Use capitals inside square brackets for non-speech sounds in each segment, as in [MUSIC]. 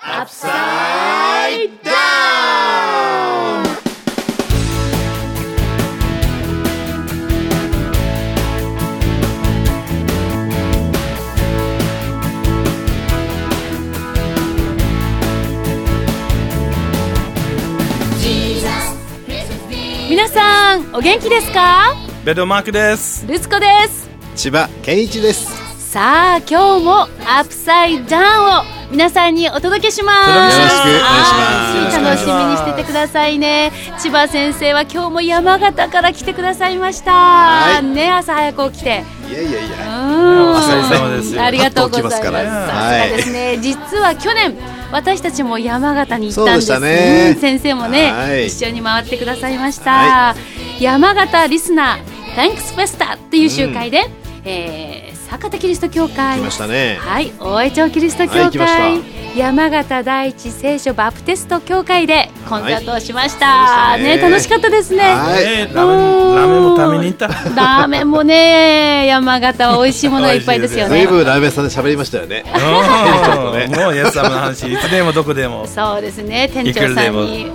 Upside down! 皆さんお元気ですか？ベドマークです。ルツコです千葉健一です。さあ今日もアップサイダウンを皆さんにお届けします。よろしくお願いします。はい楽しみにしててくださいね。千葉先生は今日も山形から来てくださいました、はい。ね朝早く起きて。いやいやいや。うん。お疲れ様です。ありがとうございます。さすがですね、実は去年私たちも山形に行ったんです。ね。うん。先生もね、はい。一緒に回ってくださいました。は山形リスナー Thanks フェスタっていう集会で、えー坂田キリスト教会来ましたね。はい、大江町キリスト教はい山形第一聖書バプテスト教会でコンサートをしました。はいねね楽しかったですね。はいえーラーメン、ラーメンも食べに行った。ラーメンもね、山形は美味しいものがいっぱいですよねラーメン屋さんで喋りましたよね。うんもうやつさんの話、いつでもどこでも。そうですね店長さんに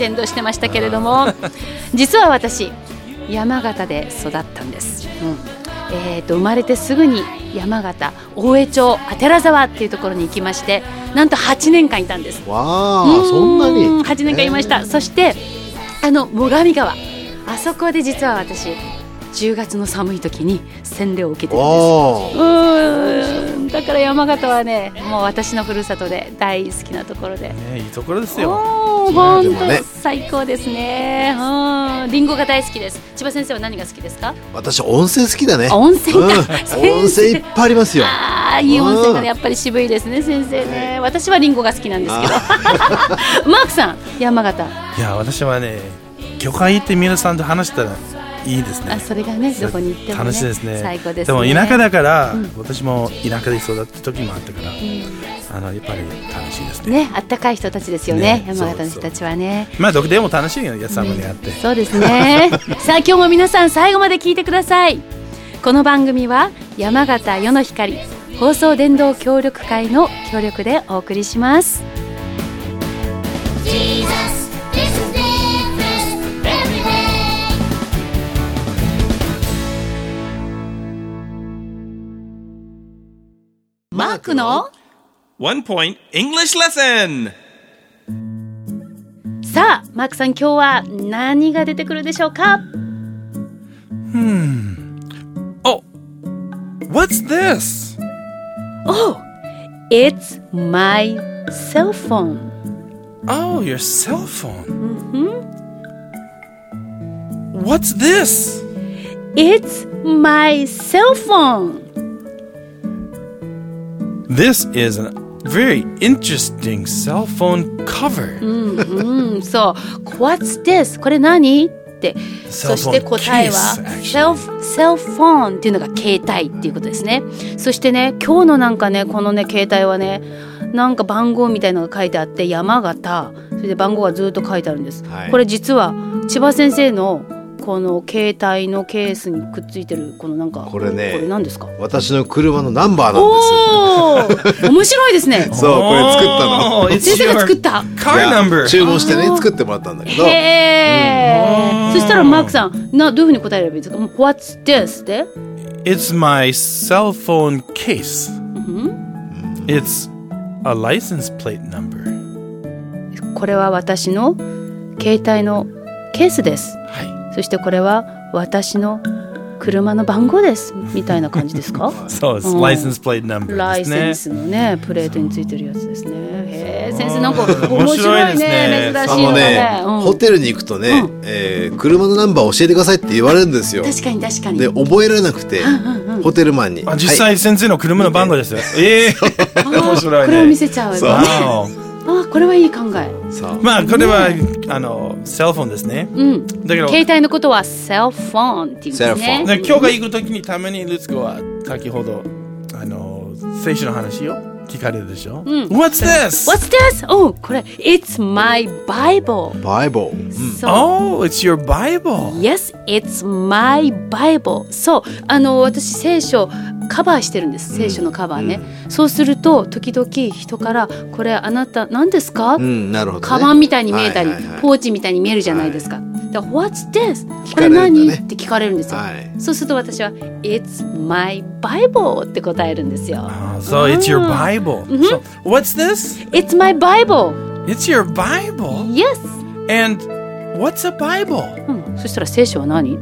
伝道してましたけれども実は私山形で育ったんです、うんえー、と生まれてすぐに山形大江町左沢っていうところに行きましてなんと8年間いたんです。わあ、そんなに。8年間いました、そしてあの最上川。あそこで実は私10月の寒い時に洗礼を受けてるんです。おうーんだから山形はねもう私のふるさとで大好きなところで。ねいいところですよ。本当、ね。最高ですね。うんリンゴが大好きです。千葉先生は何が好きですか？私温泉好きだね。あ温泉か。うん。温泉いっぱいありますよ。ああいい温泉がうん。ねやっぱり渋いですね先生ね。私はリンゴが好きなんですけど。[LAUGHS] マークさん山形。いや、私はね、魚介行って皆さんと話したらいいですね。あ。それがねどこに行ってもね楽しいですね。最高ですね。でも田舎だから、うん。私も田舎で育った時もあったから、あのやっぱり楽しいですね。ねあったかい人たちですよねね山形の人たちはね。まあどこでも楽しいよ、やつさんもねあって。そうですね。[LAUGHS] さあ今日も皆さん最後まで聞いてください。この番組は山形世の光放送電動協力会の協力でお送りしますクの One Point English Lesson! さあマークさん今日は何が出てくるでしょうか Oh, what's this? Oh it's my cell phone Oh, your cell phone. What's this? It's my cell phone This is a very interesting cell phone cover. うん、そう。What's this? これ何？って。そして答えは self, cell phone っていうのが携帯っていうことですね。そしてね、今日のなんかね、このね、携帯はね、なんか番号みたいのが書いてあって、山形、それで番号がずっと書いてあるんです。はいこれ実は千葉先生のこの携帯のケースにくっついてるこのなんかこれねこれ何ですか？私の車のナンバーなんですよ。おお面白いですね [LAUGHS] そうこれ作ったの Oh, 先生が作った car いや number. 注文してね作ってもらったんだけど。へえ、うんそしたらマークさんなどういうふうに答えればいいですか？What's this? で It's my cell phone case. It's a license plate number. これは私の携帯のケースですはい。そしてこれは私の車の番号ですみたいな感じですか？[LAUGHS] そうです。うん。License plate number ライですね。センスのねプレートについてるやつですね。へえ先生なんか面面白いね。ねあ珍しいのがのねね、うん。ホテルに行くとね、えー車のナンバー教えてくださいって言われるんですよ。確かに確かに。で覚えられなくて、ホテルマンに。あ実はい。際先生の車の番号ですよ。ええ面白いね。これを見せちゃうねあこれはいい考えそうまあこれはあのセルフォンですね。うんだけど携帯のことは cell phone っていうんですね今日が行くときにたまにルツコは先ほどあの聖書の話を聞かれるでしょ。What's this? What's this? おこれ It's my Bible バイボー。そう Oh, it's your Bible. Yes, it's my Bible. そう、あの私聖書カバーしてるんです聖書のカバーね、そうすると時々人から「これあなた何ですか？うん、ね。カバンみたいに見えたり、はいはいはいポーチみたいに見えるじゃないですか。だから What's this? これかれるんだね何、って聞かれるんですよ。はいそうすると私は It's my Bible って答えるんですよ。Ah, so it's your Bible. So what's this? It's my Bible. It's your Bible? Yes. And what's a Bible? うん、そしたら聖書は何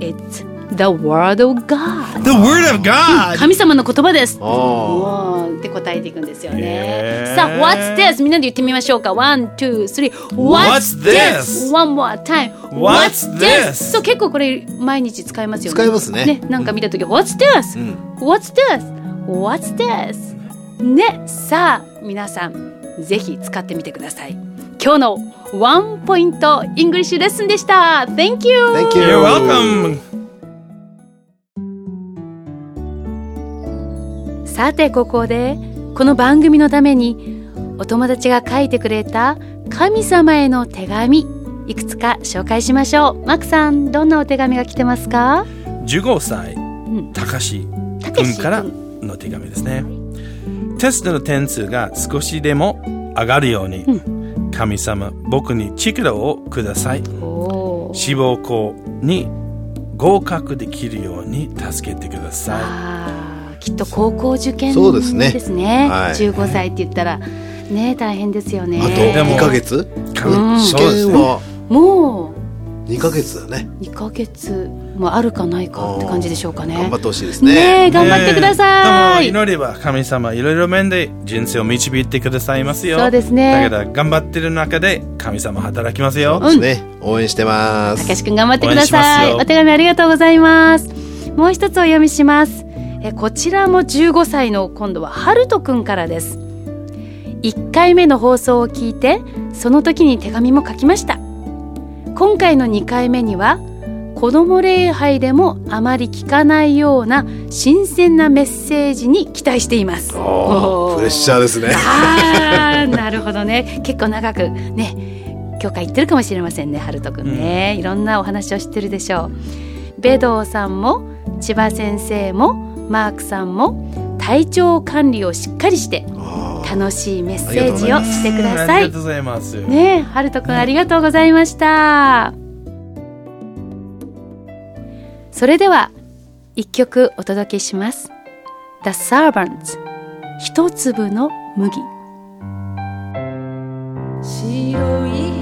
?It's the word of God. The Word of God. 神様の言葉です。あおーって答えていくんですよねさあ、What's this? みんなで言ってみましょうか。One, two, three. What's this? One more time. What's this? そう、結構これ毎日使いますよね。使いますねなんか見たとき、What's this? ん What's this? What's this? ね、さあ、皆さん、ぜひ使ってみてください。今日のワンポイントイングリッシュレッスンでした。Thank you! Thank you. You're welcome. さてここでこの番組のためにお友達が書いてくれた神様への手紙いくつか紹介しましょう。マックさんどんなお手紙が来てますか？15歳、ん。たかしたけし君からの手紙ですね。テストの点数が少しでも上がるように、神様、僕に力をください。志望校に合格できるように助けてくださあーきっと高校受験ですねですねはい15歳って言ったらね大変ですよねあとでも2ヶ月？い。うん試そうですね験は？も2ヶ月だね。う2ヶ月もあるかないかって感じでしょうかね頑張ってほしいですねね。え頑張ってください、ね祈れば神様いろいろ面で人生を導いてくださいますよ。そうですねだから頑張ってる中で神様働きますよ。そうですね。応援してます。たけし君頑張ってください。お手紙ありがとうございます。もう一つお読みします。えこちらも15歳の今度はハルト君からです。1回目の放送を聞いてその時に手紙も書きました。今回の2回目には子ども礼拝でもあまり聞かないような新鮮なメッセージに期待しています。プレッシャーですね。あーなるほどね結構長くね教会行ってるかもしれませんねハルト君ね、いろんなお話を知ってるでしょうベドウさんも千葉先生もマークさんも体調管理をしっかりして楽しいメッセージをしてください。ありがとうございます。ねえハルト君ありがとうございました。それでは一曲お届けします。The Servants 一粒の麦。白い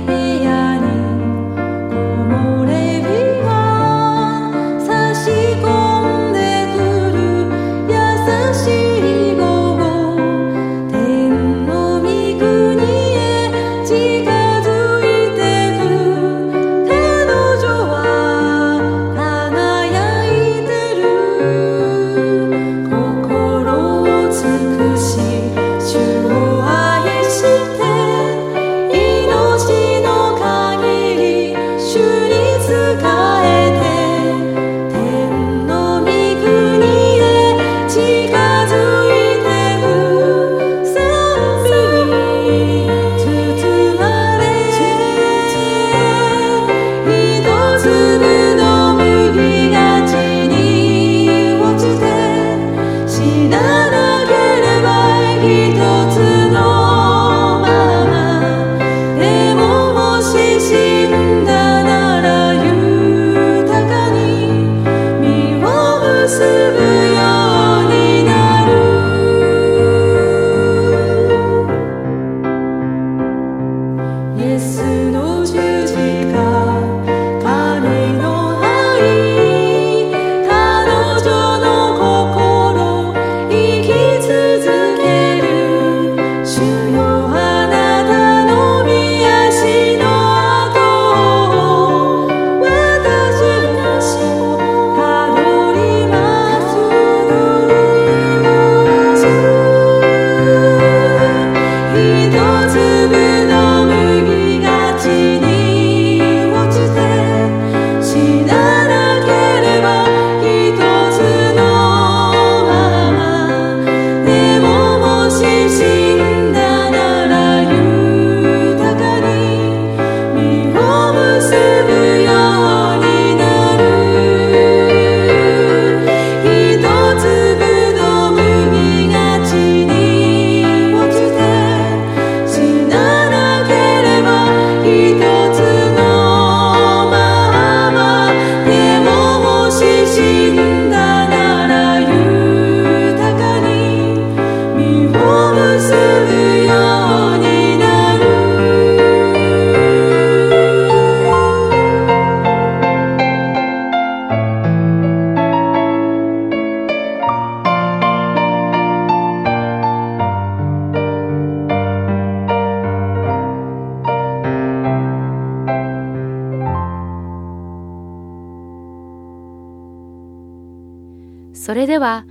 それでは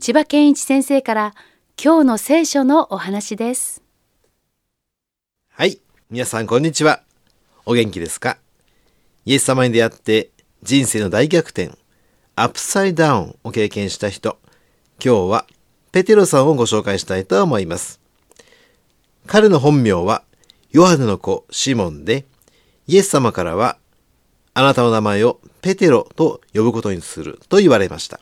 千葉健一先生から今日の聖書のお話ですはい。皆さん、こんにちは。お元気ですか？イエス様に出会って人生の大逆転、アップサイダウンを経験した人、今日はペテロさんをご紹介したいと思います。彼の本名はヨハネの子シモンで、イエス様からはあなたの名前をペテロと呼ぶことにすると言われました。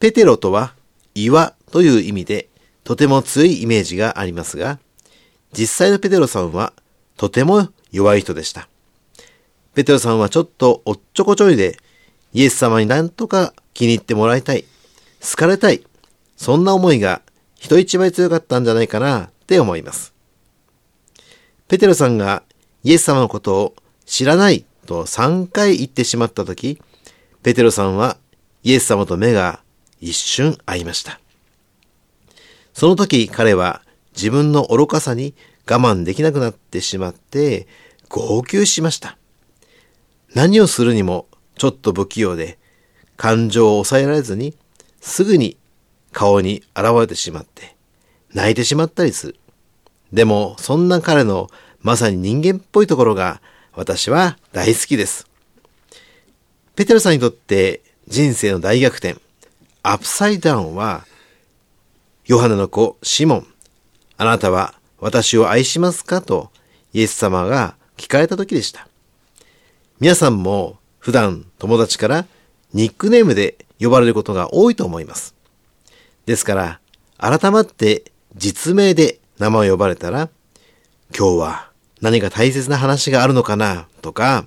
ペテロとは岩という意味でとても強いイメージがありますが、実際のペテロさんはとても弱い人でした。ペテロさんはちょっとおっちょこちょいで、イエス様になんとか気に入ってもらいたい、好かれたい、そんな思いが人一倍強かったんじゃないかなって思います。ペテロさんがイエス様のことを知らないと3回言ってしまったとき、ペテロさんはイエス様と目が一瞬合いました。その時彼は自分の愚かさに我慢できなくなってしまって号泣しました。何をするにもちょっと不器用で感情を抑えられずにすぐに顔に現れてしまって泣いてしまったりする。でもそんな彼のまさに人間っぽいところが私は大好きです。ペテロさんにとって人生の大逆転、アップサイダウンはヨハネの子シモン、あなたは私を愛しますか？とイエス様が聞かれた時でした。皆さんも普段友達からニックネームで呼ばれることが多いと思います。ですから、改まって実名で名前を呼ばれたら、今日は何か大切な話があるのかな？とか、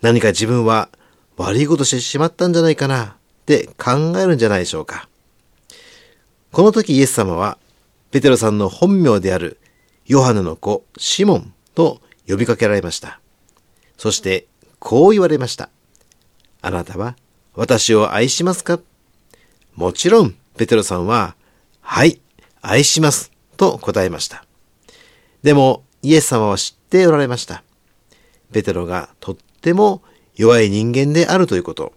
何か自分は悪いことしてしまったんじゃないかな？って考えるんじゃないでしょうか。この時イエス様は、ペテロさんの本名であるヨハネの子シモンと呼びかけられました。そして、こう言われました。あなたは私を愛しますか？もちろん、ペテロさんは、はい、愛します、と答えました。でも、イエス様は知っておられました。ペテロがとっても弱い人間であるということ。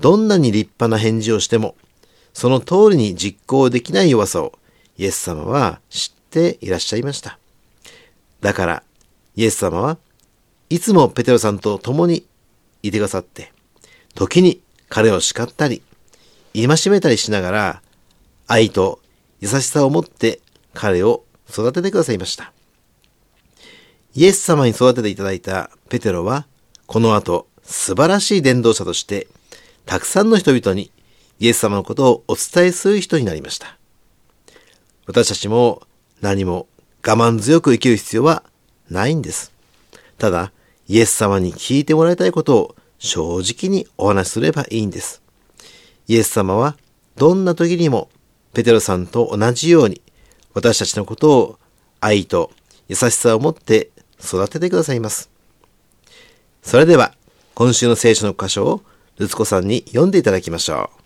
どんなに立派な返事をしても、その通りに実行できない弱さをイエス様は知っていらっしゃいました。だから、イエス様はいつもペテロさんと共にいてくださって、時に彼を叱ったり、戒めたりしながら、愛と優しさを持って彼を育ててくださいました。イエス様に育てていただいたペテロは、この後素晴らしい伝道者として、たくさんの人々にイエス様のことをお伝えする人になりました。私たちも何も我慢強く生きる必要はないんです。ただ、イエス様に聞いてもらいたいことを正直にお話しすればいいんです。イエス様はどんな時にもペテロさんと同じように私たちのことを愛と優しさを持って育ててくださいます。それでは今週の聖書の箇所をルツコさんに読んでいただきましょう。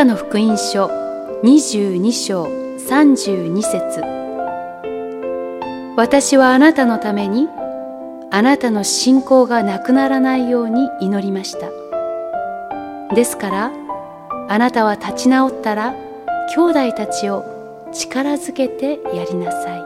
カの福音書22章32節。私はあなたのためにあなたの信仰がなくならないように祈りました。ですからあなたは立ち直ったら兄弟たちを力づけてやりなさい。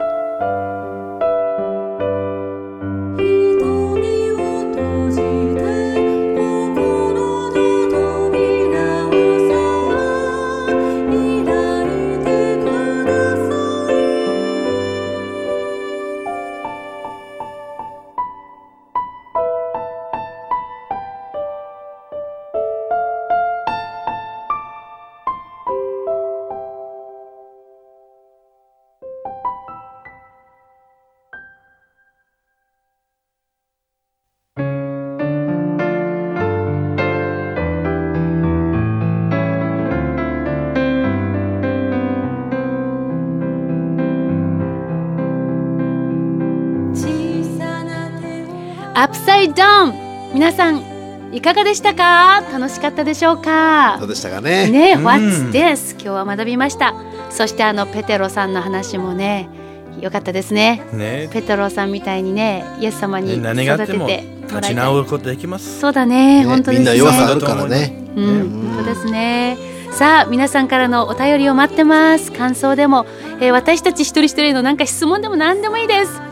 アップサイドン。皆さんいかがでしたか？楽しかったでしょうか？どうでしたかね。ね、うん。What's this? 今日は学びました。そしてあのペテロさんの話もね良かったですね。ね。ペテロさんみたいにねイエス様に育てても立ち直ることできます。そうだねね本当ですね。みんな弱さあるからね。うん、本当ですね。さあ皆さんからのお便りを待ってます。感想でも、えー私たち一人一人へのなんか質問でも何でもいいです。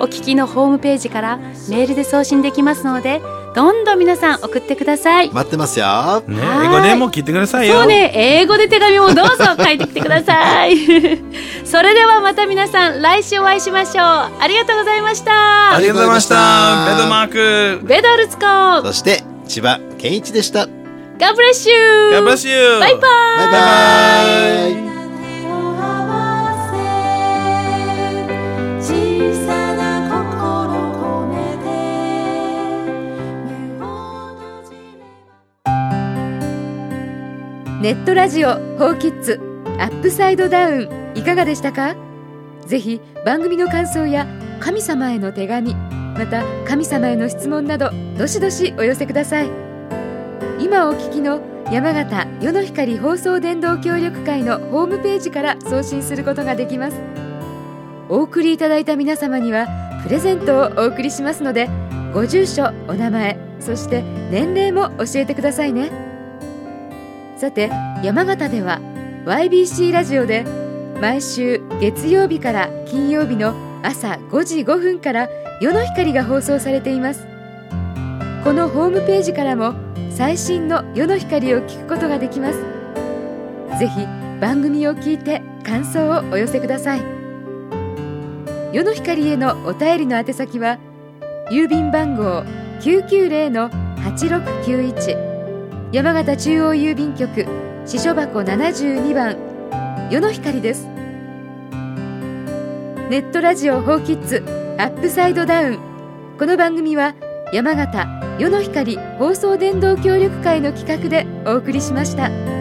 お聞きのホームページからメールで送信できますので、どんどん皆さん送ってください。待ってますよね、はい英語でも聞いてくださいよ。そうね、英語で手紙もどうぞ書いてきてください。[LAUGHS] それではまた皆さん来週お会いしましょう。ありがとうございました。ありがとうございました。ベドマーク。ベドルツコそして千葉健一でした God bless you! God bless you! バイバイバイバイネットラジオホーキッズアップサイドダウンいかがでしたか？ぜひ番組の感想や神様への手紙また神様への質問などどしどしお寄せください。今お聞きの山形世の光放送伝道協力会のホームページから送信することができます。お送りいただいた皆様にはプレゼントをお送りしますのでご住所お名前そして年齢も教えてくださいね。さて山形では YBC ラジオで毎週月曜日から金曜日の朝5時5分から夜の光が放送されています。このホームページからも最新の夜の光を聞くことができます。ぜひ番組を聞いて感想をお寄せください。夜の光へのお便りの宛先は郵便番号990-8691山形中央郵便局支所箱72番世の光ですネットラジオホーキッズアップサイドダウンこの番組は山形世の光放送電動協力会の企画でお送りしました。